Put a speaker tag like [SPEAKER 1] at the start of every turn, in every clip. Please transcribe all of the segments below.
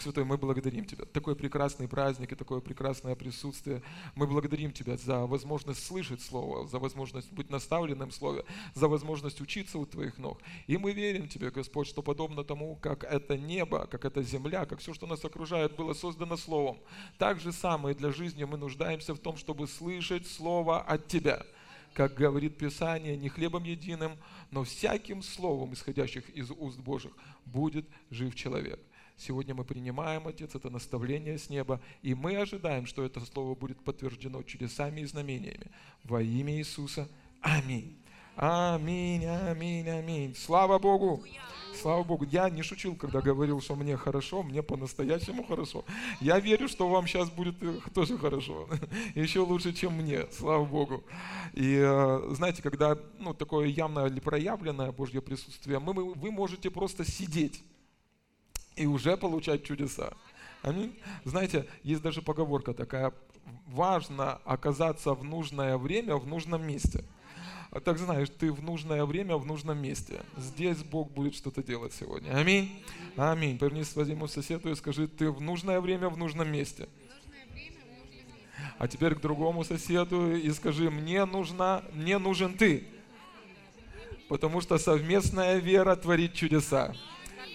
[SPEAKER 1] Дух Святой, мы благодарим Тебя. Такой прекрасный праздник и такое прекрасное присутствие. Мы благодарим Тебя за возможность слышать Слово, за возможность быть наставленным в Слове, за возможность учиться у Твоих ног. И мы верим Тебе, Господь, что подобно тому, как это небо, как эта земля, как все, что нас окружает, было создано Словом, так же самое для жизни мы нуждаемся в том, чтобы слышать Слово от Тебя как говорит Писание, не хлебом единым, но всяким словом, исходящих из уст Божьих, будет жив человек. Сегодня мы принимаем, Отец, это наставление с неба, и мы ожидаем, что это слово будет подтверждено чудесами и знамениями. Во имя Иисуса. Аминь. Аминь, аминь, аминь. Слава Богу. Слава Богу. Я не шучил, когда говорил, что мне хорошо, мне по-настоящему хорошо. Я верю, что вам сейчас будет тоже хорошо. Еще лучше, чем мне. Слава Богу. И э, знаете, когда ну, такое явное или проявленное Божье присутствие, мы, вы можете просто сидеть и уже получать чудеса. Аминь. Знаете, есть даже поговорка такая, важно оказаться в нужное время в нужном месте. А так знаешь, ты в нужное время в нужном месте. Здесь Бог будет что-то делать сегодня. Аминь. Аминь. Повернись своему соседу и скажи, ты в нужное время в нужном месте. А теперь к другому соседу и скажи, мне нужна, мне нужен ты. Потому что совместная вера творит чудеса.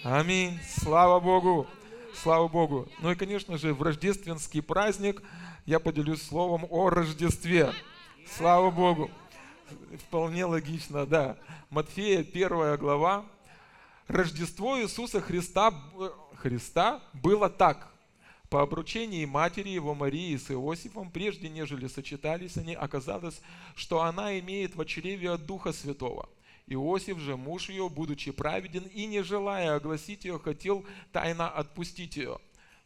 [SPEAKER 1] Аминь. Слава Богу. Слава Богу. Ну и, конечно же, в рождественский праздник я поделюсь словом о Рождестве. Слава Богу. Вполне логично, да. Матфея, первая глава. Рождество Иисуса Христа, Христа было так. По обручении матери его Марии с Иосифом, прежде нежели сочетались они, оказалось, что она имеет в чреве Духа Святого – Иосиф же, муж ее, будучи праведен и не желая огласить ее, хотел тайно отпустить ее.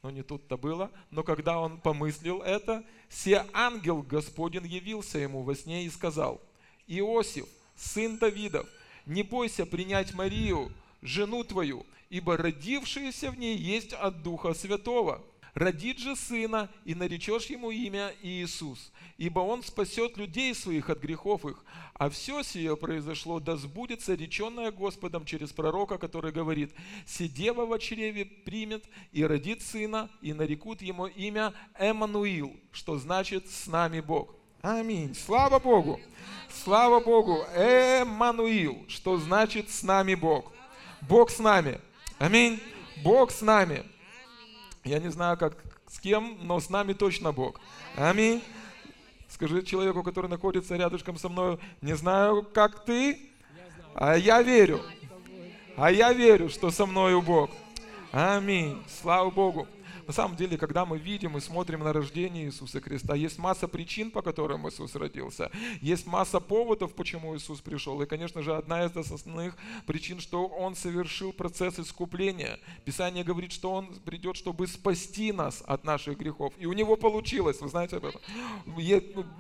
[SPEAKER 1] Но не тут-то было. Но когда он помыслил это, се ангел Господень явился ему во сне и сказал, Иосиф, сын Давидов, не бойся принять Марию, жену твою, ибо родившаяся в ней есть от Духа Святого родит же сына, и наречешь ему имя Иисус, ибо он спасет людей своих от грехов их. А все сие произошло, да сбудется реченное Господом через пророка, который говорит, «Сидева во чреве примет и родит сына, и нарекут ему имя Эммануил», что значит «с нами Бог». Аминь. Слава Богу. Слава Богу. Эммануил, что значит «с нами Бог». Бог с нами. Аминь. Бог с нами. Я не знаю, как с кем, но с нами точно Бог. Аминь. Скажи человеку, который находится рядышком со мной, не знаю, как ты, а я верю. А я верю, что со мною Бог. Аминь. Слава Богу. На самом деле, когда мы видим и смотрим на рождение Иисуса Христа, есть масса причин, по которым Иисус родился. Есть масса поводов, почему Иисус пришел. И, конечно же, одна из основных причин, что Он совершил процесс искупления. Писание говорит, что Он придет, чтобы спасти нас от наших грехов. И у Него получилось, вы знаете об этом.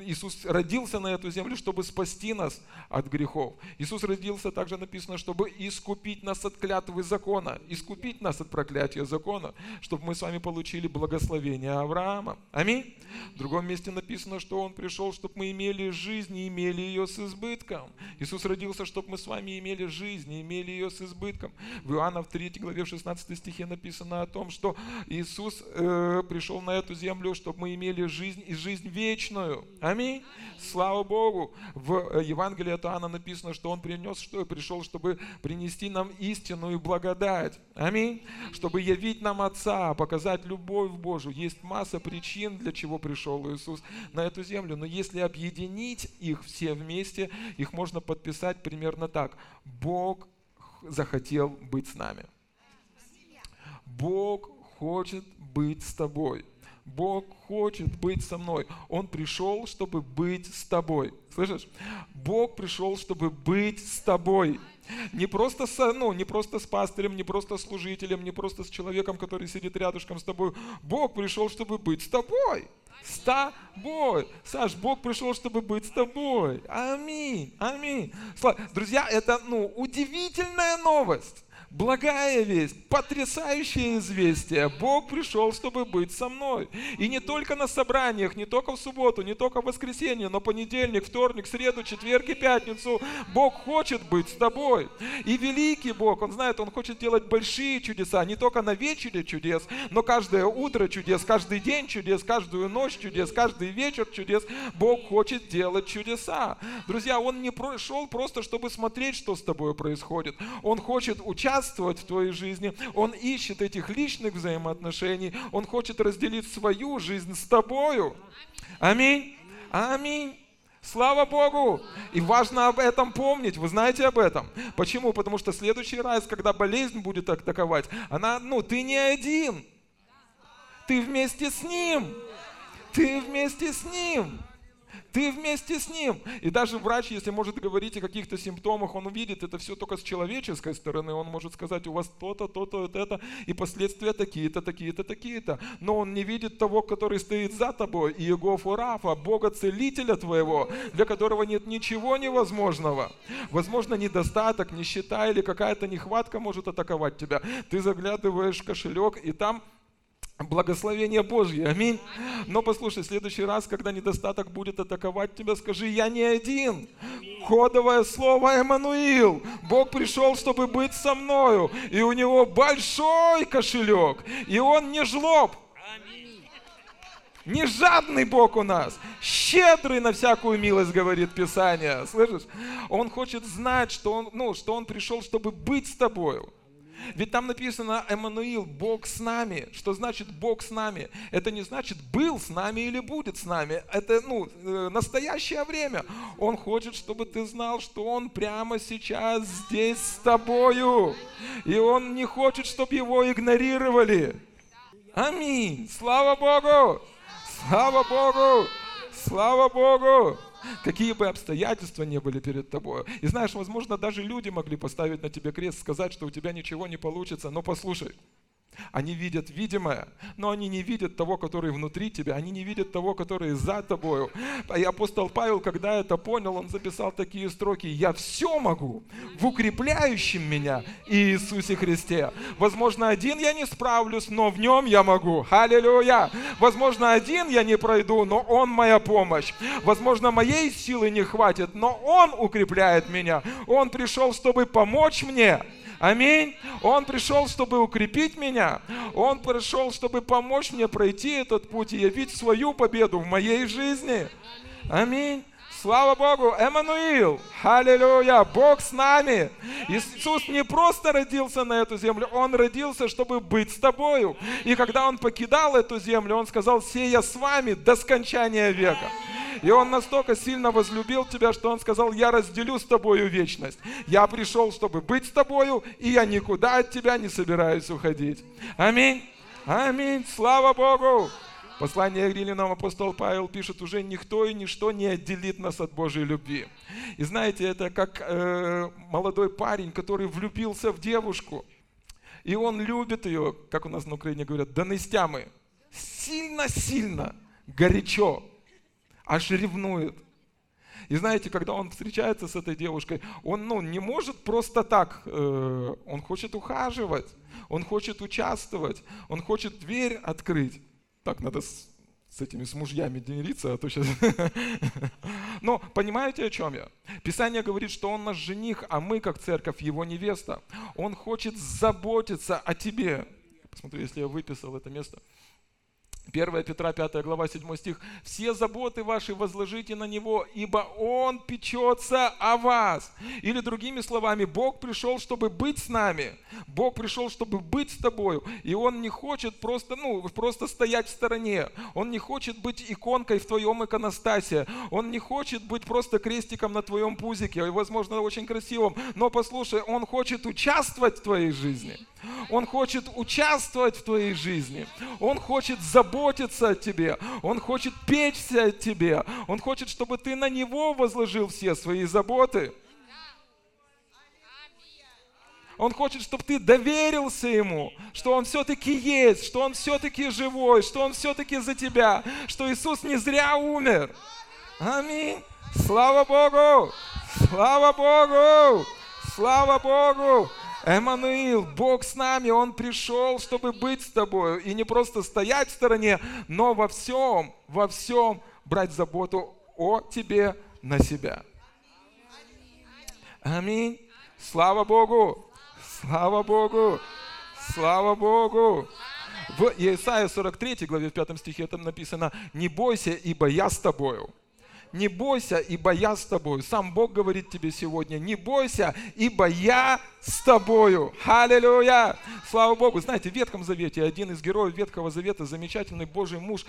[SPEAKER 1] Иисус родился на эту землю, чтобы спасти нас от грехов. Иисус родился, также написано, чтобы искупить нас от клятвы закона, искупить нас от проклятия закона, чтобы мы с вами получили получили благословение Авраама. Аминь. В другом месте написано, что Он пришел, чтобы мы имели жизнь и имели ее с избытком. Иисус родился, чтобы мы с вами имели жизнь и имели ее с избытком. В Иоанна в 3 главе в 16 стихе написано о том, что Иисус э, пришел на эту землю, чтобы мы имели жизнь и жизнь вечную. Аминь. Слава Богу. В э, Евангелии от Иоанна написано, что Он принес, что пришел, чтобы принести нам истину и благодать. Аминь. Чтобы явить нам Отца, показать любовь Божию. Есть масса причин, для чего пришел Иисус на эту землю. Но если объединить их все вместе, их можно подписать примерно так. Бог захотел быть с нами. Бог хочет быть с тобой. Бог хочет быть со мной. Он пришел, чтобы быть с тобой. Слышишь? Бог пришел, чтобы быть с тобой. Не просто, с, ну, не просто с пастырем, не просто с служителем, не просто с человеком, который сидит рядышком с тобой. Бог пришел, чтобы быть с тобой. С тобой. Саш, Бог пришел, чтобы быть с тобой. Аминь. Аминь. Друзья, это ну, удивительная новость. Благая весть, потрясающее известие. Бог пришел, чтобы быть со мной. И не только на собраниях, не только в субботу, не только в воскресенье, но понедельник, вторник, среду, четверг и пятницу. Бог хочет быть с тобой. И великий Бог, Он знает, Он хочет делать большие чудеса, не только на вечере чудес, но каждое утро чудес, каждый день чудес, каждую ночь чудес, каждый вечер чудес. Бог хочет делать чудеса. Друзья, Он не пришел просто, чтобы смотреть, что с тобой происходит. Он хочет участвовать участвовать в твоей жизни. Он ищет этих личных взаимоотношений. Он хочет разделить свою жизнь с тобою. Аминь. Аминь. Слава Богу! И важно об этом помнить. Вы знаете об этом? Почему? Потому что следующий раз, когда болезнь будет атаковать, она, ну, ты не один. Ты вместе с ним. Ты вместе с ним. Ты вместе с ним. И даже врач, если может говорить о каких-то симптомах, он увидит это все только с человеческой стороны. Он может сказать, у вас то-то, то-то, вот это, и последствия такие-то, такие-то, такие-то. Но он не видит того, который стоит за тобой, Иегову Рафа, Бога Целителя твоего, для которого нет ничего невозможного. Возможно, недостаток, нищета или какая-то нехватка может атаковать тебя. Ты заглядываешь в кошелек, и там Благословение Божье, аминь. Но послушай, в следующий раз, когда недостаток будет атаковать тебя, скажи, я не один. Кодовое слово Эммануил. Бог пришел, чтобы быть со мною. И у него большой кошелек. И он не жлоб. Не жадный Бог у нас, щедрый на всякую милость, говорит Писание. Слышишь? Он хочет знать, что он, ну, что он пришел, чтобы быть с тобою. Ведь там написано Эммануил, Бог с нами. Что значит Бог с нами? Это не значит был с нами или будет с нами. Это ну, э, настоящее время. Он хочет, чтобы ты знал, что Он прямо сейчас здесь с тобою. И Он не хочет, чтобы его игнорировали. Аминь. Слава Богу! Слава Богу! Слава Богу! Какие бы обстоятельства не были перед тобой. И знаешь, возможно, даже люди могли поставить на тебе крест, сказать, что у тебя ничего не получится. Но послушай, они видят видимое, но они не видят того, который внутри тебя, они не видят того, который за тобою. И апостол Павел, когда это понял, он записал такие строки. «Я все могу в укрепляющем меня Иисусе Христе». Возможно, один я не справлюсь, но в нем я могу. Аллилуйя! Возможно, один я не пройду, но Он моя помощь. Возможно, моей силы не хватит, но Он укрепляет меня. Он пришел, чтобы помочь мне. Аминь. Он пришел, чтобы укрепить меня. Он пришел, чтобы помочь мне пройти этот путь и явить свою победу в моей жизни. Аминь. Слава Богу, Эммануил, аллилуйя, Бог с нами. Иисус не просто родился на эту землю, Он родился, чтобы быть с тобою. И когда Он покидал эту землю, Он сказал, сея с вами до скончания века. И Он настолько сильно возлюбил тебя, что Он сказал, я разделю с тобою вечность. Я пришел, чтобы быть с тобою, и я никуда от тебя не собираюсь уходить. Аминь. Аминь. Слава Богу. Послание к Римлянам апостол Павел пишет, уже никто и ничто не отделит нас от Божьей любви. И знаете, это как э, молодой парень, который влюбился в девушку, и он любит ее, как у нас на Украине говорят, до нестямы, сильно-сильно, горячо аж ревнует. И знаете, когда он встречается с этой девушкой, он ну, не может просто так, э, он хочет ухаживать, он хочет участвовать, он хочет дверь открыть. Так, надо с, с этими с мужьями делиться, а то сейчас... Но понимаете, о чем я? Писание говорит, что он наш жених, а мы, как церковь, его невеста. Он хочет заботиться о тебе. Посмотри, если я выписал это место. 1 Петра 5 глава 7 стих. «Все заботы ваши возложите на Него, ибо Он печется о вас». Или другими словами, Бог пришел, чтобы быть с нами. Бог пришел, чтобы быть с тобою. И Он не хочет просто, ну, просто стоять в стороне. Он не хочет быть иконкой в твоем иконостасе. Он не хочет быть просто крестиком на твоем пузике, возможно, очень красивым. Но послушай, Он хочет участвовать в твоей жизни. Он хочет участвовать в твоей жизни. Он хочет заботиться о тебе. Он хочет печься о тебе. Он хочет, чтобы ты на Него возложил все свои заботы. Он хочет, чтобы ты доверился Ему, что Он все-таки есть, что Он все-таки живой, что Он все-таки за тебя, что Иисус не зря умер. Аминь. Слава Богу! Слава Богу! Слава Богу! Эммануил, Бог с нами, Он пришел, чтобы быть с тобой. И не просто стоять в стороне, но во всем, во всем брать заботу о тебе на себя. Аминь. Слава Богу. Слава Богу. Слава Богу. В Исаии 43 главе в 5 стихе там написано, «Не бойся, ибо я с тобою». Не бойся, ибо я с тобою. Сам Бог говорит тебе сегодня, не бойся, ибо я с тобою. Аллилуйя! Слава Богу! Знаете, в Ветхом Завете один из героев Ветхого Завета, замечательный Божий муж,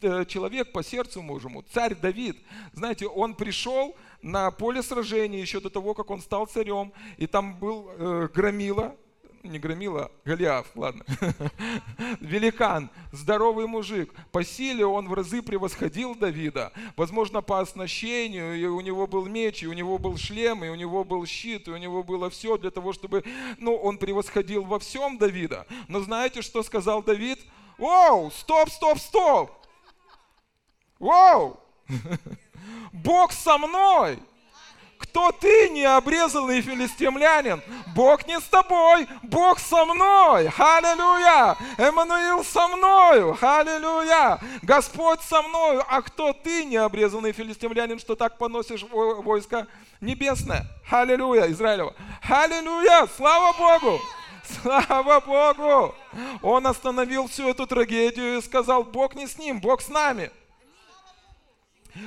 [SPEAKER 1] э, человек по сердцу мужему, царь Давид. Знаете, он пришел на поле сражения еще до того, как он стал царем, и там был э, Громила, не громила, Голиаф, ладно, великан, здоровый мужик. По силе он в разы превосходил Давида. Возможно, по оснащению, и у него был меч, и у него был шлем, и у него был щит, и у него было все для того, чтобы, ну, он превосходил во всем Давида. Но знаете, что сказал Давид? Воу, стоп, стоп, стоп! Воу! Бог со мной! Кто ты, необрезанный филистимлянин? Бог не с тобой, Бог со мной. Аллилуйя! Эммануил со мною. Аллилуйя! Господь со мною. А кто ты, необрезанный филистимлянин, что так поносишь войско небесное? Аллилуйя, Израилева. Аллилуйя! Слава Богу! Слава Богу! Он остановил всю эту трагедию и сказал, Бог не с ним, Бог с нами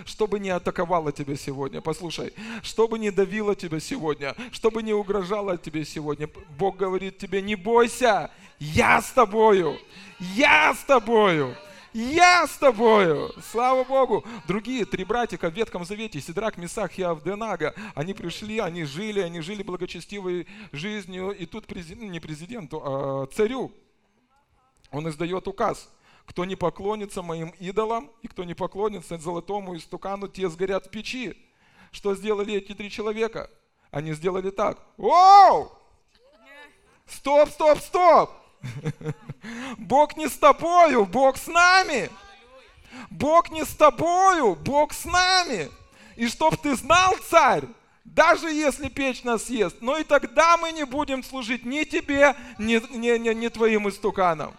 [SPEAKER 1] чтобы не атаковало тебя сегодня, послушай, чтобы не давило тебя сегодня, чтобы не угрожало тебе сегодня. Бог говорит тебе, не бойся, я с тобою, я с тобою. Я с тобою! Слава Богу! Другие три братика в Ветхом Завете, Сидрак, Месах и Авденага, они пришли, они жили, они жили благочестивой жизнью, и тут президент, ну, не президенту, а царю, он издает указ – кто не поклонится моим идолам и кто не поклонится золотому истукану, те сгорят в печи. Что сделали эти три человека? Они сделали так. Оу! Стоп, стоп, стоп! Бог не с тобою, Бог с нами. Бог не с тобою, Бог с нами. И чтоб ты знал, царь, даже если печь нас съест, но и тогда мы не будем служить ни тебе, ни, ни, ни, ни твоим истуканам.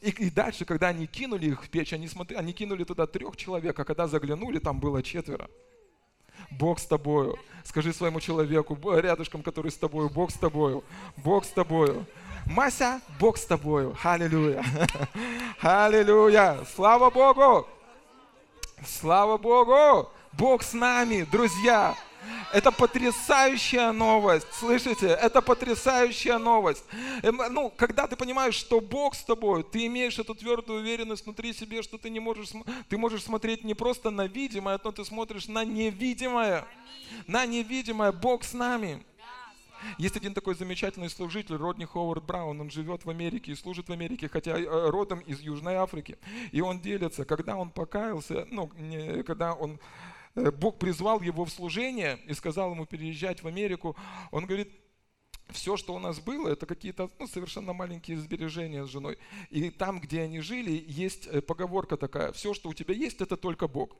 [SPEAKER 1] И, и дальше, когда они кинули их в печь, они, смотри, они кинули туда трех человек, а когда заглянули, там было четверо. Бог с тобою. Скажи своему человеку, рядышком, который с тобою, Бог с тобою. Бог с тобою. Мася, Бог с тобою. Аллилуйя. Аллилуйя. Слава Богу. Слава Богу. Бог с нами, друзья. Это потрясающая новость, слышите? Это потрясающая новость. Эм, ну, когда ты понимаешь, что Бог с тобой, ты имеешь эту твердую уверенность внутри себя, что ты не можешь, ты можешь смотреть не просто на видимое, но ты смотришь на невидимое. На невидимое. Бог с нами. Есть один такой замечательный служитель, Родни Ховард Браун, он живет в Америке и служит в Америке, хотя э, родом из Южной Африки. И он делится, когда он покаялся, ну, когда он Бог призвал его в служение и сказал ему переезжать в Америку. Он говорит, все, что у нас было, это какие-то ну, совершенно маленькие сбережения с женой. И там, где они жили, есть э, поговорка такая, все, что у тебя есть, это только Бог.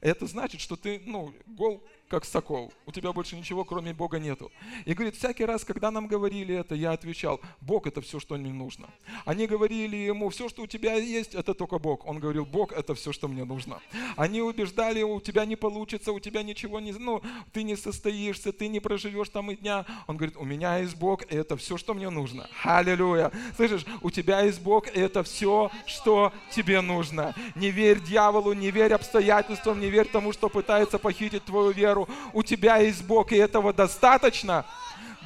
[SPEAKER 1] Это значит, что ты, ну, гол как сокол. У тебя больше ничего, кроме Бога, нету. И говорит, всякий раз, когда нам говорили это, я отвечал, Бог это все, что мне нужно. Они говорили ему, все, что у тебя есть, это только Бог. Он говорил, Бог это все, что мне нужно. Они убеждали его, у тебя не получится, у тебя ничего не, ну, ты не состоишься, ты не проживешь там и дня. Он говорит, у меня есть Бог, и это все, что мне нужно. Аллилуйя. Слышишь, у тебя есть Бог, и это все, что тебе нужно. Не верь дьяволу, не верь обстоятельствам, не верь тому, что пытается похитить твою веру веру, у тебя есть Бог, и этого достаточно,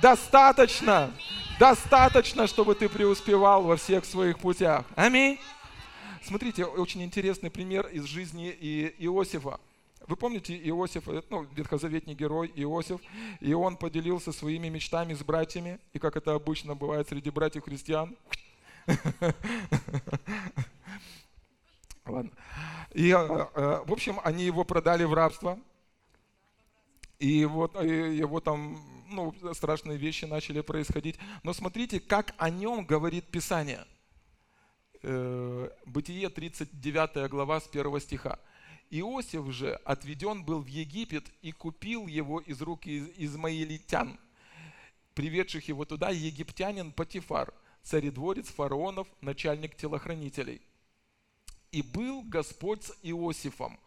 [SPEAKER 1] достаточно, достаточно, чтобы ты преуспевал во всех своих путях. Аминь. Смотрите, очень интересный пример из жизни Иосифа. Вы помните Иосиф, ну, ветхозаветний герой Иосиф, и он поделился своими мечтами с братьями, и как это обычно бывает среди братьев христиан. Ладно. И, э, э, в общем, они его продали в рабство, и вот его там ну, страшные вещи начали происходить. Но смотрите, как о нем говорит Писание. Э, Бытие 39 глава с 1 стиха. Иосиф же отведен был в Египет и купил его из рук измаилитян. приведших его туда египтянин Патифар, царедворец фараонов, начальник телохранителей. И был Господь с Иосифом.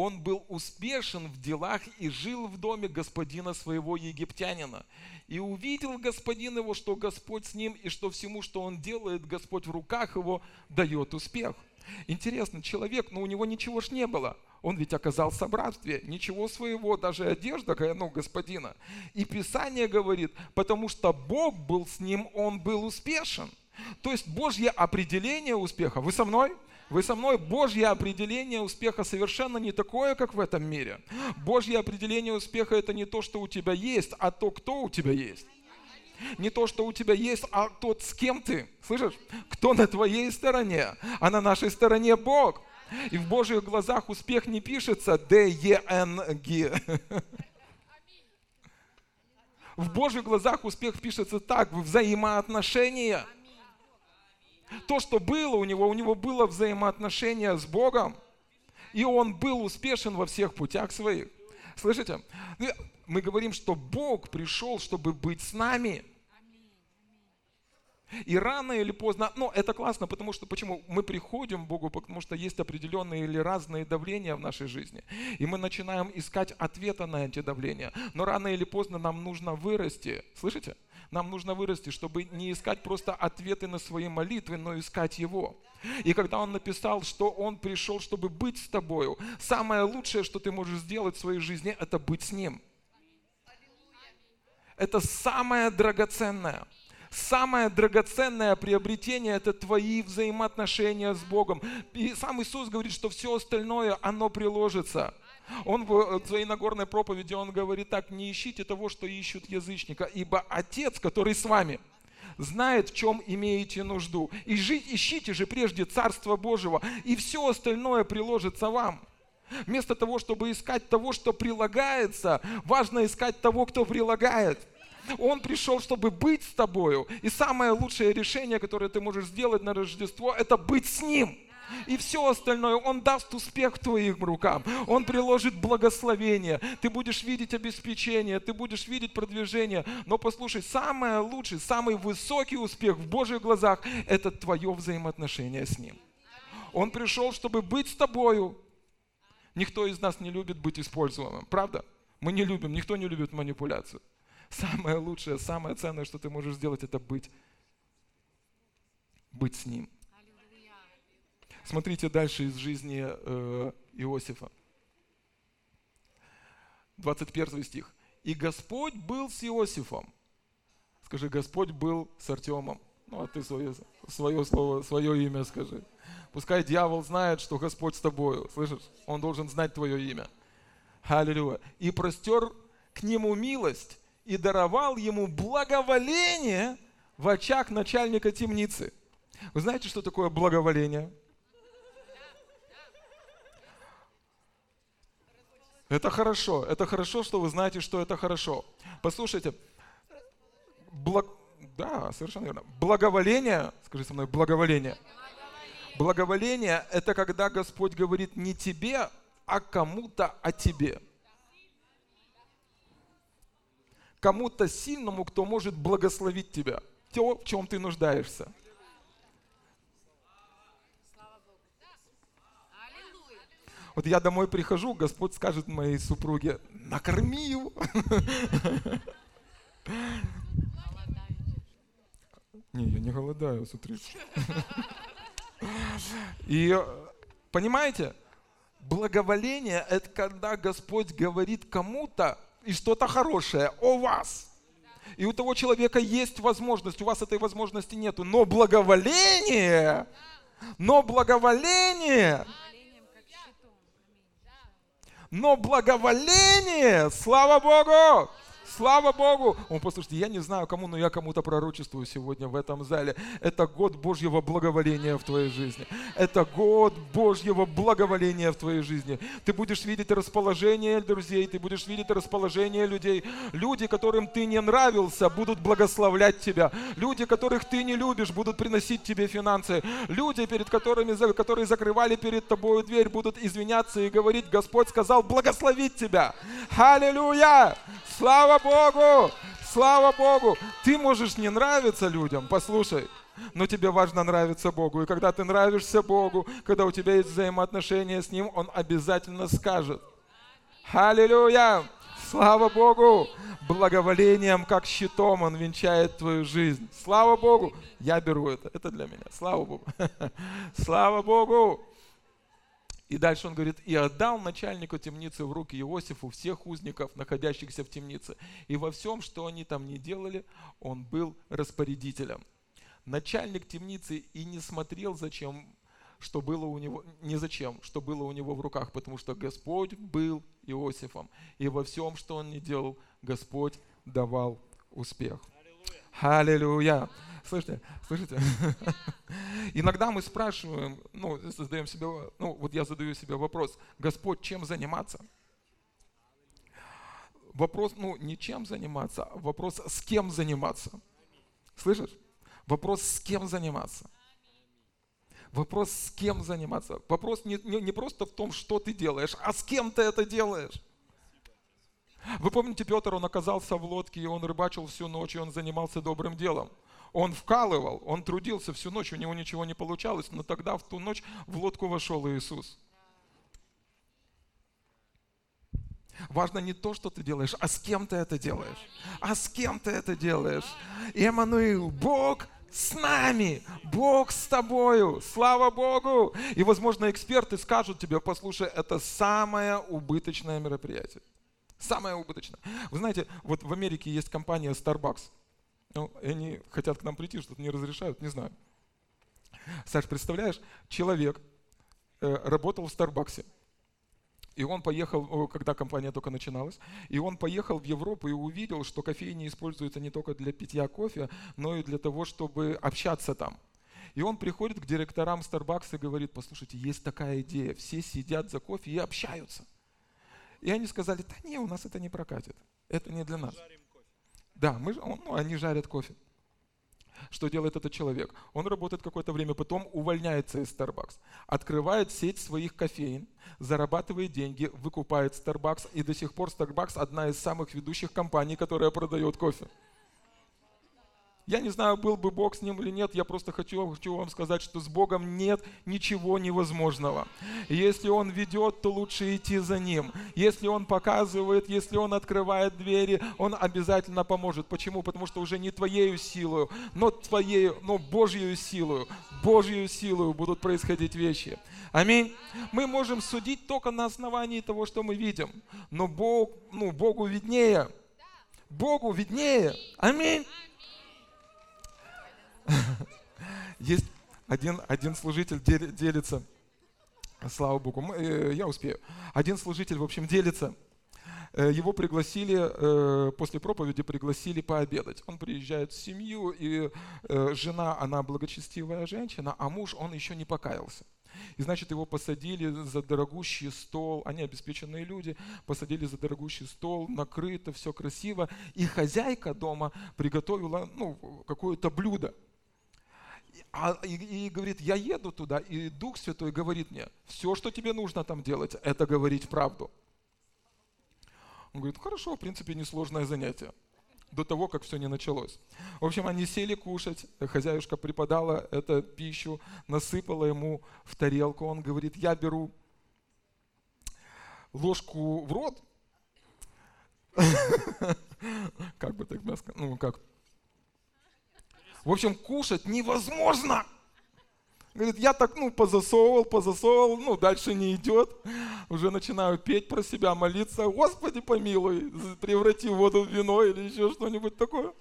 [SPEAKER 1] Он был успешен в делах и жил в доме господина своего египтянина. И увидел господин его, что Господь с ним, и что всему, что он делает, Господь в руках его дает успех. Интересно, человек, но у него ничего ж не было. Он ведь оказался в рабстве, ничего своего, даже одежда, ну, господина. И Писание говорит, потому что Бог был с ним, он был успешен. То есть Божье определение успеха. Вы со мной? Вы со мной? Божье определение успеха совершенно не такое, как в этом мире. Божье определение успеха это не то, что у тебя есть, а то, кто у тебя есть. Не то, что у тебя есть, а тот, с кем ты. Слышишь? Кто на твоей стороне, а на нашей стороне Бог. И в Божьих глазах успех не пишется Д-Е-Н-Г. В Божьих глазах успех пишется так, взаимоотношения. То, что было у него, у него было взаимоотношение с Богом, и он был успешен во всех путях своих. Слышите? Мы говорим, что Бог пришел, чтобы быть с нами. И рано или поздно, ну это классно, потому что почему? Мы приходим к Богу, потому что есть определенные или разные давления в нашей жизни. И мы начинаем искать ответа на эти давления. Но рано или поздно нам нужно вырасти. Слышите? Нам нужно вырасти, чтобы не искать просто ответы на свои молитвы, но искать Его. И когда Он написал, что Он пришел, чтобы быть с тобою, самое лучшее, что ты можешь сделать в своей жизни, это быть с Ним. Это самое драгоценное – самое драгоценное приобретение – это твои взаимоотношения с Богом. И сам Иисус говорит, что все остальное, оно приложится. Он в своей Нагорной проповеди, он говорит так, не ищите того, что ищут язычника, ибо Отец, который с вами, знает, в чем имеете нужду. И жить, ищите же прежде Царство Божьего, и все остальное приложится вам. Вместо того, чтобы искать того, что прилагается, важно искать того, кто прилагает. Он пришел, чтобы быть с тобою. И самое лучшее решение, которое ты можешь сделать на Рождество, это быть с Ним. И все остальное, Он даст успех твоим рукам. Он приложит благословение. Ты будешь видеть обеспечение, ты будешь видеть продвижение. Но послушай, самое лучшее, самый высокий успех в Божьих глазах – это твое взаимоотношение с Ним. Он пришел, чтобы быть с тобою. Никто из нас не любит быть используемым, правда? Мы не любим, никто не любит манипуляцию. Самое лучшее, самое ценное, что ты можешь сделать, это быть, быть с Ним. Смотрите дальше из жизни э, Иосифа. 21 стих. «И Господь был с Иосифом». Скажи, Господь был с Артемом. Ну, а ты свое, свое слово, свое имя скажи. Пускай дьявол знает, что Господь с тобою. Слышишь? Он должен знать твое имя. Аллилуйя. «И простер к нему милость, и даровал ему благоволение в очах начальника темницы. Вы знаете, что такое благоволение? Это хорошо. Это хорошо, что вы знаете, что это хорошо. Послушайте, благ... да, совершенно верно. Благоволение, скажи со мной, благоволение. Благоволение – это когда Господь говорит не тебе, а кому-то о тебе. кому-то сильному, кто может благословить тебя, то, в чем ты нуждаешься. Вот я домой прихожу, Господь скажет моей супруге, накорми его. Не, я не голодаю, смотрите. И понимаете, благоволение – это когда Господь говорит кому-то, и что-то хорошее о вас. И у того человека есть возможность, у вас этой возможности нету. Но благоволение, но благоволение, но благоволение, слава Богу, Слава Богу! Он, послушайте, я не знаю кому, но я кому-то пророчествую сегодня в этом зале. Это год Божьего благоволения в твоей жизни. Это год Божьего благоволения в твоей жизни. Ты будешь видеть расположение друзей, ты будешь видеть расположение людей. Люди, которым ты не нравился, будут благословлять тебя. Люди, которых ты не любишь, будут приносить тебе финансы. Люди, перед которыми, которые закрывали перед тобой дверь, будут извиняться и говорить, Господь сказал благословить тебя. Аллилуйя! Слава Богу! Слава Богу! Ты можешь не нравиться людям, послушай, но тебе важно нравиться Богу. И когда ты нравишься Богу, когда у тебя есть взаимоотношения с Ним, Он обязательно скажет. Аллилуйя! Слава Богу! Благоволением, как щитом, Он венчает твою жизнь. Слава Богу! Я беру это. Это для меня. Слава Богу! Слава Богу! И дальше он говорит, и отдал начальнику темницы в руки Иосифу всех узников, находящихся в темнице. И во всем, что они там не делали, он был распорядителем. Начальник темницы и не смотрел, зачем, что было у него, не зачем, что было у него в руках, потому что Господь был Иосифом. И во всем, что он не делал, Господь давал успех. Аллилуйя. Слышите, слышите? Иногда мы спрашиваем, ну, задаем себе, ну, вот я задаю себе вопрос, Господь, чем заниматься? Вопрос, ну, не чем заниматься, а вопрос, с кем заниматься. Слышишь? Вопрос, с кем заниматься. Вопрос, с кем заниматься. Вопрос не, не, не просто в том, что ты делаешь, а с кем ты это делаешь. Вы помните, Петр, он оказался в лодке, и он рыбачил всю ночь, и он занимался добрым делом. Он вкалывал, он трудился всю ночь, у него ничего не получалось, но тогда в ту ночь в лодку вошел Иисус. Важно не то, что ты делаешь, а с кем ты это делаешь. А с кем ты это делаешь. Эммануил, Бог с нами, Бог с тобою, слава Богу. И, возможно, эксперты скажут тебе, послушай, это самое убыточное мероприятие. Самое убыточное. Вы знаете, вот в Америке есть компания Starbucks. Ну, они хотят к нам прийти, что-то не разрешают, не знаю. Саш, представляешь, человек э, работал в Старбаксе, и он поехал, когда компания только начиналась, и он поехал в Европу и увидел, что кофейни используются не только для питья кофе, но и для того, чтобы общаться там. И он приходит к директорам Starbucks и говорит, послушайте, есть такая идея, все сидят за кофе и общаются. И они сказали, да не, у нас это не прокатит, это не для нас. Да, мы, ну, они жарят кофе. Что делает этот человек? Он работает какое-то время, потом увольняется из Starbucks, открывает сеть своих кофеин, зарабатывает деньги, выкупает Starbucks, и до сих пор Starbucks одна из самых ведущих компаний, которая продает кофе. Я не знаю, был бы Бог с ним или нет, я просто хочу, хочу вам сказать, что с Богом нет ничего невозможного. Если Он ведет, то лучше идти за Ним. Если Он показывает, если Он открывает двери, Он обязательно поможет. Почему? Потому что уже не твоею силою, но твоей, но Божью силою, Божью силою будут происходить вещи. Аминь. Мы можем судить только на основании того, что мы видим. Но Бог, ну, Богу виднее. Богу виднее. Аминь. Есть один, один служитель делится, слава Богу, э, я успею. Один служитель, в общем, делится. Э, его пригласили, э, после проповеди пригласили пообедать. Он приезжает в семью, и жена, она благочестивая женщина, а муж, он еще не покаялся. И значит, его посадили за дорогущий стол, они обеспеченные люди, посадили за дорогущий стол, накрыто, все красиво. И хозяйка дома приготовила ну, какое-то блюдо. А, и, и говорит, я еду туда, и Дух Святой говорит мне, все, что тебе нужно там делать, это говорить правду. Он говорит, хорошо, в принципе, несложное занятие. До того, как все не началось. В общем, они сели кушать, хозяюшка преподала эту пищу, насыпала ему в тарелку. Он говорит, я беру ложку в рот, как бы так мяско, ну как, в общем, кушать невозможно. Говорит, я так, ну, позасовывал, позасовывал, ну, дальше не идет. Уже начинаю петь про себя, молиться. Господи, помилуй, преврати воду в вино или еще что-нибудь такое.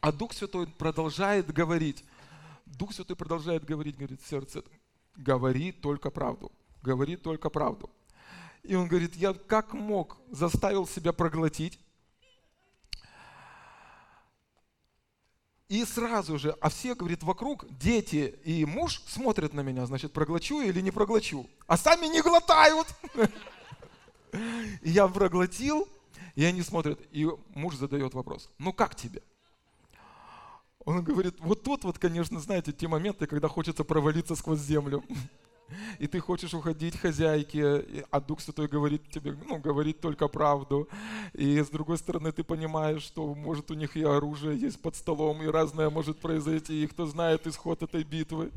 [SPEAKER 1] А Дух Святой продолжает говорить. Дух Святой продолжает говорить, говорит, сердце, говори только правду. Говори только правду. И он говорит, я как мог заставил себя проглотить, И сразу же, а все, говорит, вокруг, дети и муж смотрят на меня, значит, проглочу или не проглочу. А сами не глотают. И я проглотил, и они смотрят, и муж задает вопрос, ну как тебе? Он говорит, вот тут вот, конечно, знаете, те моменты, когда хочется провалиться сквозь землю. и ты хочешь уходить хозяйке, а Дух Святой говорит тебе, ну, говорит только правду. И с другой стороны, ты понимаешь, что может у них и оружие есть под столом, и разное может произойти, и кто знает исход этой битвы.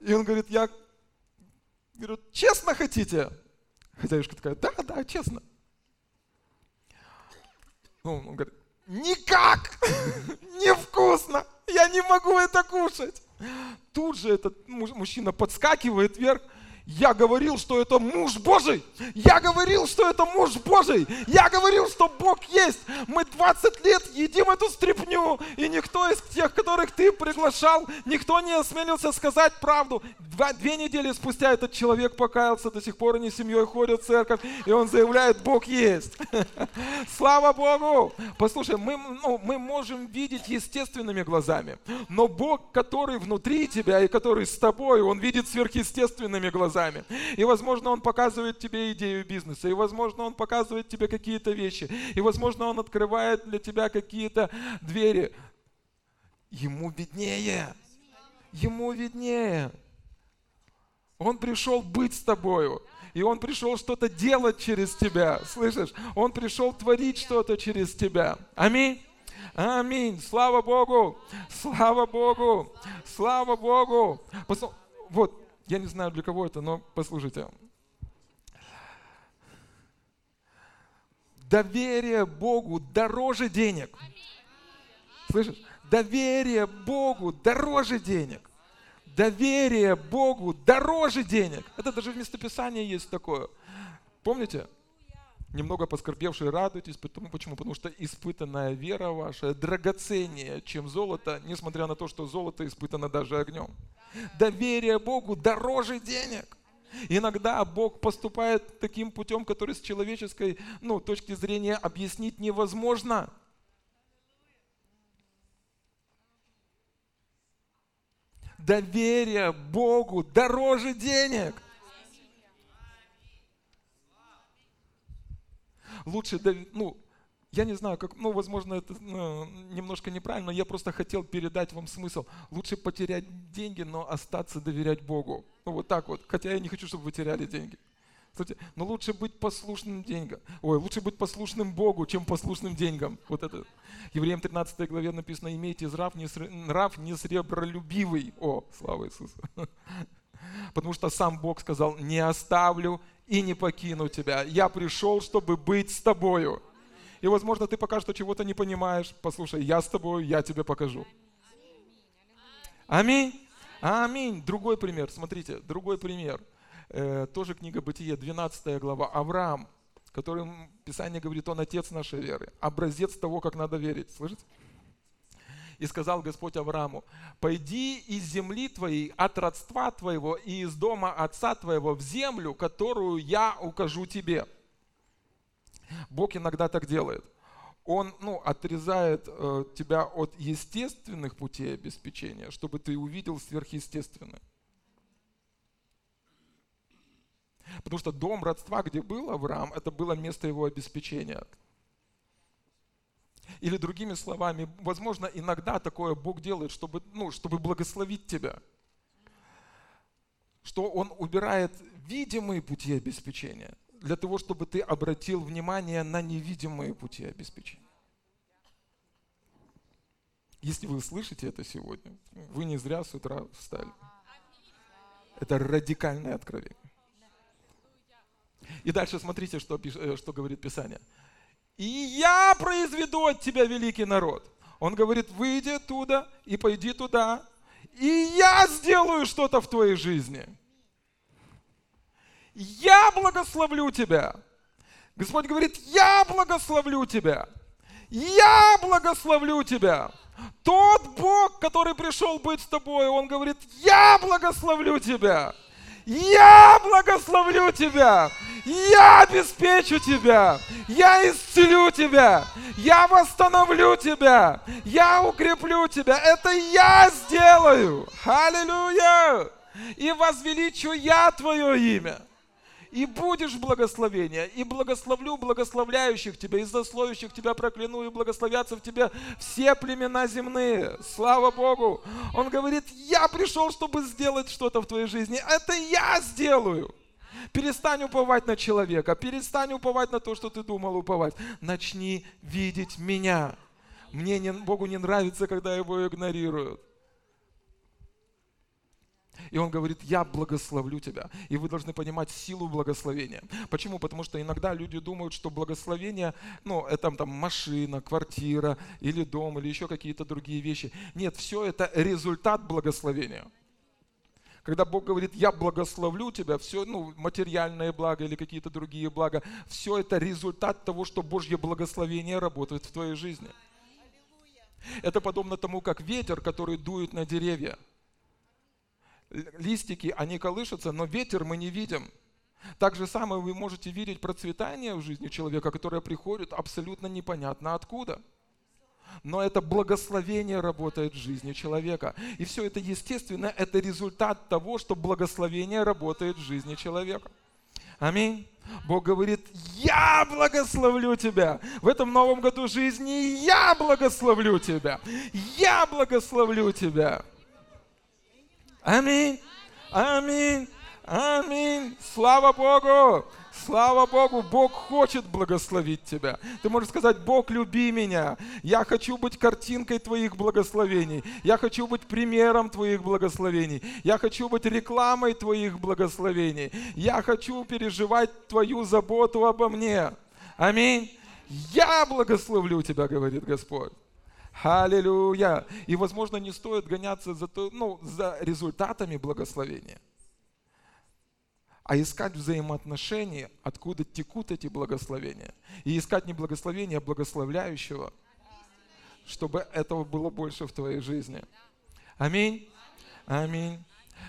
[SPEAKER 1] И он говорит, я говорю, честно хотите? Хозяюшка такая, да, да, честно. Ну, он говорит, никак, невкусно, я не могу это кушать. Тут же этот мужчина подскакивает вверх, я говорил, что это муж Божий. Я говорил, что это муж Божий. Я говорил, что Бог есть. Мы 20 лет едим эту стряпню, и никто из тех, которых ты приглашал, никто не осмелился сказать правду. Два, две недели спустя этот человек покаялся, до сих пор они семьей ходят в церковь, и он заявляет, Бог есть. Слава Богу! Послушай, мы, ну, мы можем видеть естественными глазами, но Бог, который внутри тебя и который с тобой, он видит сверхъестественными глазами глазами. И, возможно, он показывает тебе идею бизнеса, и, возможно, он показывает тебе какие-то вещи, и, возможно, он открывает для тебя какие-то двери. Ему виднее. Ему виднее. Он пришел быть с тобою. И Он пришел что-то делать через тебя. Слышишь? Он пришел творить что-то через тебя. Аминь. Аминь. Слава Богу. Слава Богу. Слава Богу. Вот, я не знаю, для кого это, но послушайте. Доверие Богу дороже денег. Слышишь? Доверие Богу дороже денег. Доверие Богу дороже денег. Это даже в местописании есть такое. Помните? Немного поскорбевшие радуйтесь, потому, почему? Потому что испытанная вера ваша драгоценнее, чем золото, несмотря на то, что золото испытано даже огнем. Доверие Богу дороже денег. Иногда Бог поступает таким путем, который с человеческой ну, точки зрения объяснить невозможно. Доверие Богу дороже денег. Лучше, ну, я не знаю, как, ну, возможно, это ну, немножко неправильно, но я просто хотел передать вам смысл. Лучше потерять деньги, но остаться доверять Богу. Ну, вот так вот. Хотя я не хочу, чтобы вы теряли деньги. Кстати, но лучше быть послушным деньгам. Ой, лучше быть послушным Богу, чем послушным деньгам. Вот это. Евреям 13 главе написано, имейте нрав, не, нрав не сребролюбивый. О, слава Иисусу. Потому что сам Бог сказал, не оставлю и не покину тебя. Я пришел, чтобы быть с тобою. И, возможно, ты пока что чего-то не понимаешь. Послушай, я с тобой, я тебе покажу. Аминь. Аминь. Другой пример. Смотрите, другой пример. Э, тоже книга Бытие, 12 глава. Авраам, которым Писание говорит, он отец нашей веры. Образец того, как надо верить. Слышите? И сказал Господь Аврааму, пойди из земли твоей, от родства твоего и из дома отца твоего в землю, которую я укажу тебе. Бог иногда так делает. Он ну, отрезает э, тебя от естественных путей обеспечения, чтобы ты увидел сверхъестественное. Потому что дом родства, где был Авраам, это было место его обеспечения. Или другими словами, возможно, иногда такое Бог делает, чтобы, ну, чтобы благословить тебя. Что Он убирает видимые пути обеспечения – для того, чтобы ты обратил внимание на невидимые пути обеспечения. Если вы слышите это сегодня, вы не зря с утра встали. Это радикальное откровение. И дальше смотрите, что, э, что говорит Писание. «И я произведу от тебя великий народ». Он говорит, выйди оттуда и пойди туда, и я сделаю что-то в твоей жизни я благословлю тебя. Господь говорит, я благословлю тебя. Я благословлю тебя. Тот Бог, который пришел быть с тобой, Он говорит, я благословлю тебя. Я благословлю тебя. Я обеспечу тебя. Я исцелю тебя. Я восстановлю тебя. Я укреплю тебя. Это я сделаю. Аллилуйя. И возвеличу я твое имя и будешь благословение, и благословлю благословляющих тебя, и засловящих тебя прокляну, и благословятся в тебя все племена земные. Слава Богу! Он говорит, я пришел, чтобы сделать что-то в твоей жизни. Это я сделаю. Перестань уповать на человека, перестань уповать на то, что ты думал уповать. Начни видеть меня. Мне не, Богу не нравится, когда его игнорируют. И он говорит, я благословлю тебя. И вы должны понимать силу благословения. Почему? Потому что иногда люди думают, что благословение, ну, это там машина, квартира или дом, или еще какие-то другие вещи. Нет, все это результат благословения. Когда Бог говорит, я благословлю тебя, все, ну, материальное благо или какие-то другие блага, все это результат того, что Божье благословение работает в твоей жизни. Это подобно тому, как ветер, который дует на деревья. Листики, они колышутся, но ветер мы не видим. Так же самое вы можете видеть процветание в жизни человека, которое приходит абсолютно непонятно откуда – но это благословение работает в жизни человека. И все это, естественно, это результат того, что благословение работает в жизни человека. Аминь. Бог говорит, я благословлю тебя. В этом новом году жизни я благословлю тебя. Я благословлю тебя. Аминь. Аминь. Аминь. Слава Богу. Слава Богу, Бог хочет благословить тебя. Ты можешь сказать, Бог, люби меня. Я хочу быть картинкой твоих благословений. Я хочу быть примером твоих благословений. Я хочу быть рекламой твоих благословений. Я хочу переживать твою заботу обо мне. Аминь. Я благословлю тебя, говорит Господь. Аллилуйя. И, возможно, не стоит гоняться за, то, ну, за результатами благословения а искать взаимоотношения, откуда текут эти благословения. И искать не благословения, а благословляющего, чтобы этого было больше в твоей жизни. Аминь. Аминь.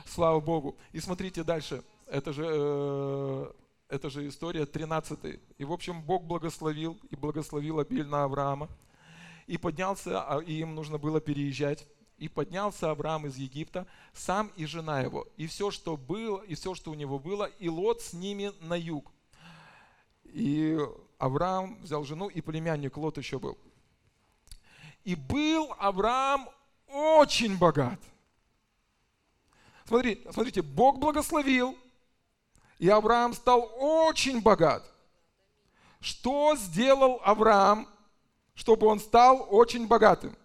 [SPEAKER 1] Слава Богу. И смотрите дальше. Это же, э, это же история 13. И, в общем, Бог благословил и благословил обильно Авраама. И поднялся, а, им нужно было переезжать. И поднялся Авраам из Египта, сам и жена его, и все, что было, и все, что у него было, и Лот с ними на юг. И Авраам взял жену, и племянник Лот еще был. И был Авраам очень богат. Смотри, смотрите, Бог благословил, и Авраам стал очень богат. Что сделал Авраам, чтобы он стал очень богатым?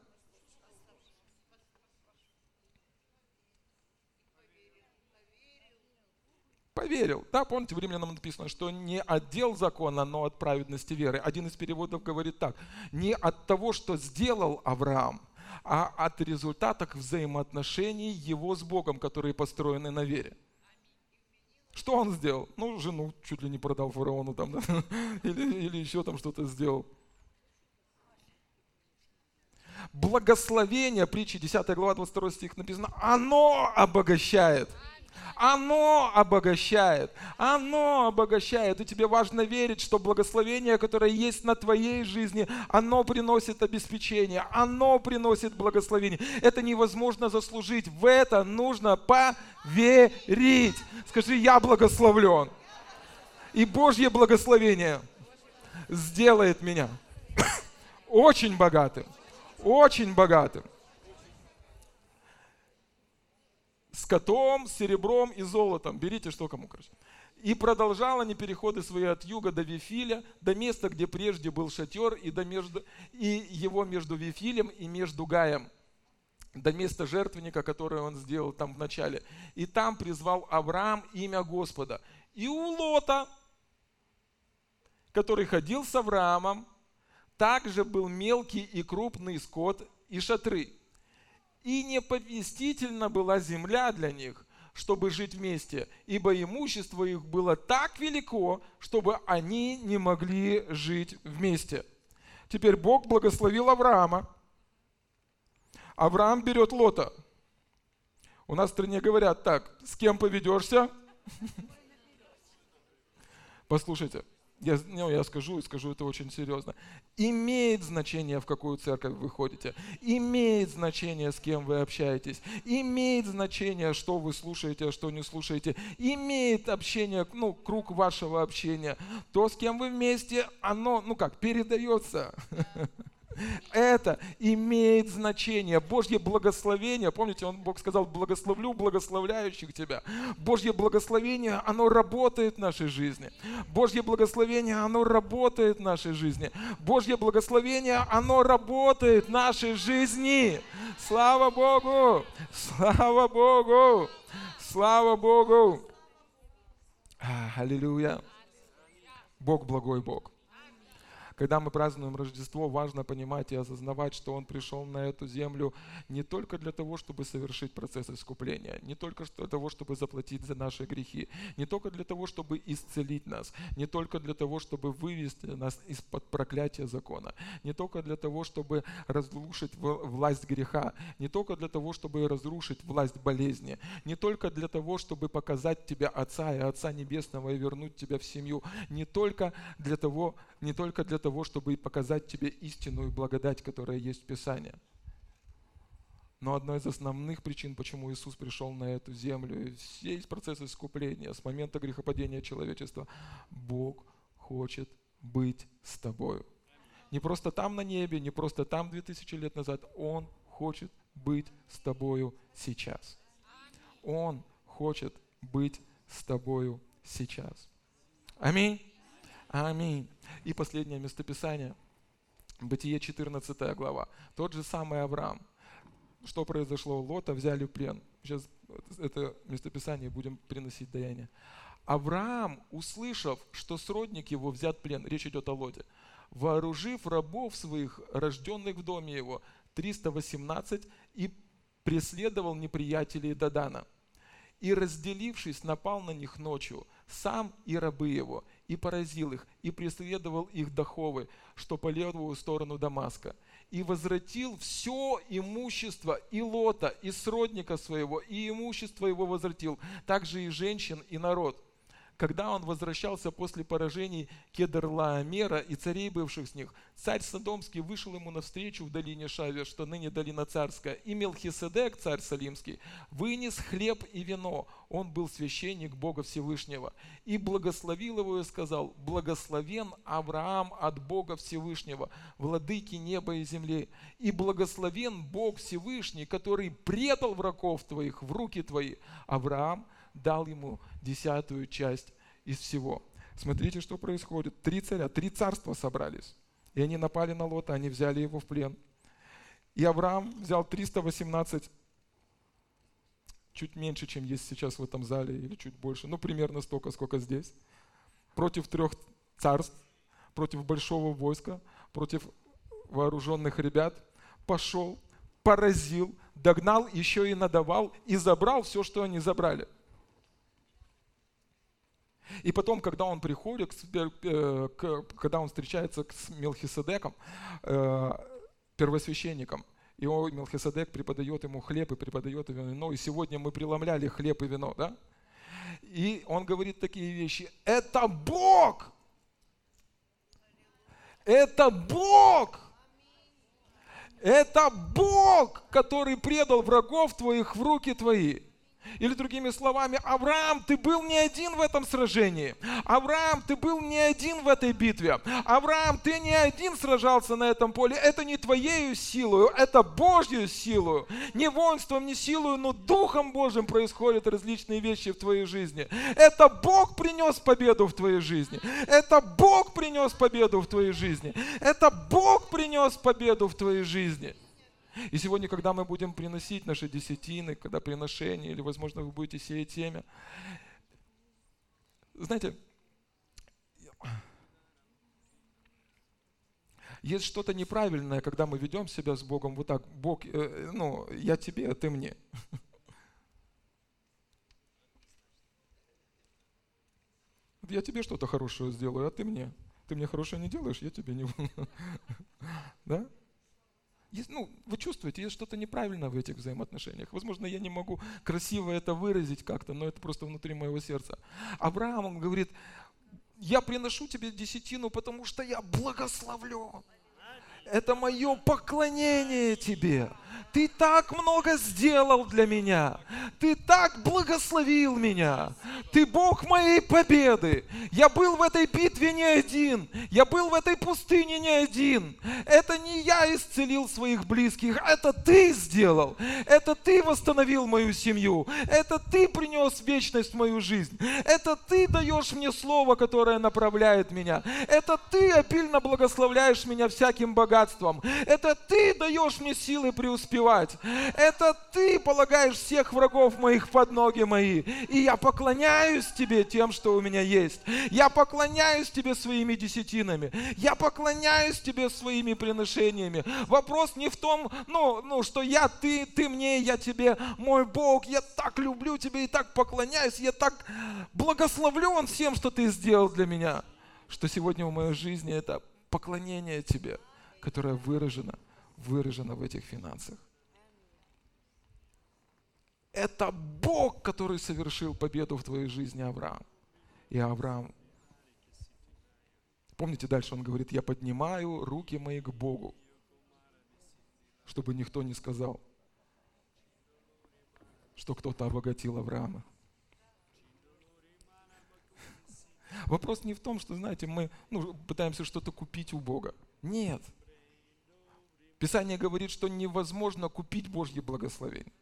[SPEAKER 1] Поверил. Да, помните, в Римлянам написано, что не от дел закона, но от праведности веры. Один из переводов говорит так. Не от того, что сделал Авраам, а от результатов взаимоотношений его с Богом, которые построены на вере. Что он сделал? Ну, жену чуть ли не продал фараону там, да? или, или еще там что-то сделал. Благословение, притчи 10 глава 22 стих написано, оно обогащает. Оно обогащает. Оно обогащает. И тебе важно верить, что благословение, которое есть на твоей жизни, оно приносит обеспечение. Оно приносит благословение. Это невозможно заслужить. В это нужно поверить. Скажи, я благословлен. И Божье благословение сделает меня очень богатым. Очень богатым. Скотом, серебром и золотом. Берите что кому, короче. И продолжал они переходы свои от юга до Вифиля, до места, где прежде был шатер, и, до между, и его между Вифилем и между Гаем, до места жертвенника, которое он сделал там в начале. И там призвал Авраам имя Господа. И у Лота, который ходил с Авраамом, также был мелкий и крупный скот и шатры – и не поместительна была земля для них, чтобы жить вместе, ибо имущество их было так велико, чтобы они не могли жить вместе. Теперь Бог благословил Авраама. Авраам берет Лота. У нас в стране говорят так, с кем поведешься? Послушайте, я, ну, я скажу и скажу это очень серьезно, имеет значение, в какую церковь вы ходите, имеет значение, с кем вы общаетесь, имеет значение, что вы слушаете, а что не слушаете, имеет общение, ну, круг вашего общения, то, с кем вы вместе, оно, ну как, передается. Это имеет значение. Божье благословение, помните, он, Бог сказал, благословлю благословляющих тебя. Божье благословение, оно работает в нашей жизни. Божье благословение, оно работает в нашей жизни. Божье благословение, оно работает в нашей жизни. Слава Богу! Слава Богу! Слава Богу! Аллилуйя! Бог благой Бог. Когда мы празднуем Рождество, важно понимать и осознавать, что Он пришел на эту землю не только для того, чтобы совершить процесс искупления, не только для того, чтобы заплатить за наши грехи, не только для того, чтобы исцелить нас, не только для того, чтобы вывести нас из-под проклятия закона, не только для того, чтобы разрушить власть греха, не только для того, чтобы разрушить власть болезни, не только для того, чтобы показать тебя Отца и Отца Небесного и вернуть тебя в семью, не только для того, не только для того, чтобы показать тебе истинную благодать, которая есть в Писании. Но одной из основных причин, почему Иисус пришел на эту землю, и весь процесс искупления с момента грехопадения человечества, Бог хочет быть с тобою. Не просто там на небе, не просто там 2000 лет назад, Он хочет быть с тобою сейчас. Он хочет быть с тобою сейчас. Аминь. Аминь. И последнее местописание. Бытие 14 глава. Тот же самый Авраам. Что произошло? Лота взяли в плен. Сейчас это местописание будем приносить даяние. Авраам, услышав, что сродник его взят в плен, речь идет о Лоте, вооружив рабов своих, рожденных в доме его, 318, и преследовал неприятелей Дадана. И разделившись, напал на них ночью, сам и рабы его, и поразил их, и преследовал их до Ховы, что по левую сторону Дамаска, и возвратил все имущество и Лота, и сродника своего, и имущество его возвратил, также и женщин, и народ – когда он возвращался после поражений Кедрлаомера и царей бывших с них, царь Содомский вышел ему навстречу в долине Шаве, что ныне долина царская, и Мелхиседек, царь Салимский, вынес хлеб и вино, он был священник Бога Всевышнего, и благословил его и сказал, благословен Авраам от Бога Всевышнего, владыки неба и земли, и благословен Бог Всевышний, который предал врагов твоих в руки твои. Авраам – дал ему десятую часть из всего. Смотрите, что происходит. Три царя, три царства собрались. И они напали на Лота, они взяли его в плен. И Авраам взял 318, чуть меньше, чем есть сейчас в этом зале, или чуть больше, ну примерно столько, сколько здесь, против трех царств, против большого войска, против вооруженных ребят, пошел, поразил, догнал, еще и надавал, и забрал все, что они забрали – и потом, когда он приходит, э, когда он встречается с Мелхиседеком, э, первосвященником, и он, Мелхиседек преподает ему хлеб и преподает ему вино. И сегодня мы преломляли хлеб и вино, да? И он говорит такие вещи. Это Бог! Это Бог! Это Бог, который предал врагов твоих в руки твои. Или другими словами, Авраам, ты был не один в этом сражении. Авраам, ты был не один в этой битве. Авраам, ты не один сражался на этом поле. Это не твоею силою, это Божью силою. Не воинством, не силою, но Духом Божьим происходят различные вещи в твоей жизни. Это Бог принес победу в твоей жизни. Это Бог принес победу в твоей жизни. Это Бог принес победу в твоей жизни. И сегодня, когда мы будем приносить наши десятины, когда приношения, или, возможно, вы будете сеять семя, знаете, есть что-то неправильное, когда мы ведем себя с Богом вот так, Бог, э, ну, я тебе, а ты мне. Я тебе что-то хорошее сделаю, а ты мне. Ты мне хорошее не делаешь, я тебе не... Да? Есть, ну, вы чувствуете, есть что-то неправильно в этих взаимоотношениях. Возможно, я не могу красиво это выразить как-то, но это просто внутри моего сердца. Авраам, говорит, я приношу тебе десятину, потому что я благословлен. Это мое поклонение тебе. Ты так много сделал для меня. Ты так благословил меня. Ты Бог моей победы. Я был в этой битве не один. Я был в этой пустыне не один. Это не я исцелил своих близких. Это ты сделал. Это ты восстановил мою семью. Это ты принес вечность в мою жизнь. Это ты даешь мне слово, которое направляет меня. Это ты обильно благословляешь меня всяким богатством. Это ты даешь мне силы преуспевать преуспевать. Это ты полагаешь всех врагов моих под ноги мои. И я поклоняюсь тебе тем, что у меня есть. Я поклоняюсь тебе своими десятинами. Я поклоняюсь тебе своими приношениями. Вопрос не в том, ну, ну, что я ты, ты мне, я тебе, мой Бог, я так люблю тебя и так поклоняюсь, я так благословлен всем, что ты сделал для меня, что сегодня в моей жизни это поклонение тебе, которое выражено, выражено в этих финансах. Это Бог, который совершил победу в твоей жизни, Авраам. И Авраам, помните, дальше он говорит, я поднимаю руки мои к Богу, чтобы никто не сказал, что кто-то обогатил Авраама. Вопрос не в том, что, знаете, мы ну, пытаемся что-то купить у Бога. Нет. Писание говорит, что невозможно купить Божье благословение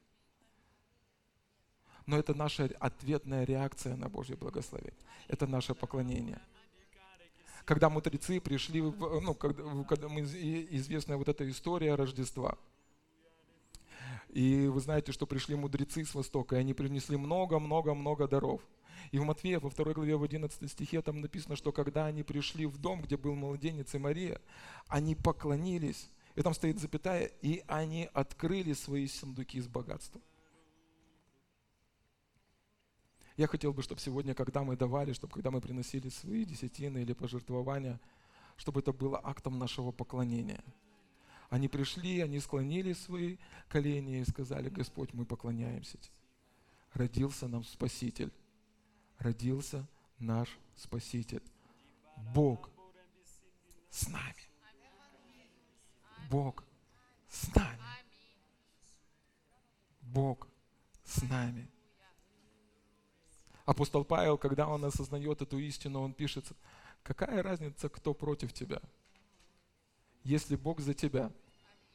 [SPEAKER 1] но это наша ответная реакция на Божье благословение. Это наше поклонение. Когда мудрецы пришли, ну, когда, когда мы, известная вот эта история Рождества, и вы знаете, что пришли мудрецы с Востока, и они принесли много-много-много даров. И в Матфея, во второй главе, в 11 стихе, там написано, что когда они пришли в дом, где был младенец и Мария, они поклонились, и там стоит запятая, и они открыли свои сундуки с богатством. Я хотел бы, чтобы сегодня, когда мы давали, чтобы когда мы приносили свои десятины или пожертвования, чтобы это было актом нашего поклонения. Они пришли, они склонили свои колени и сказали, Господь, мы поклоняемся. Родился нам Спаситель. Родился наш Спаситель. Бог с нами. Бог с нами. Бог с нами. Апостол Павел, когда он осознает эту истину, он пишет, какая разница, кто против тебя? Если Бог за тебя,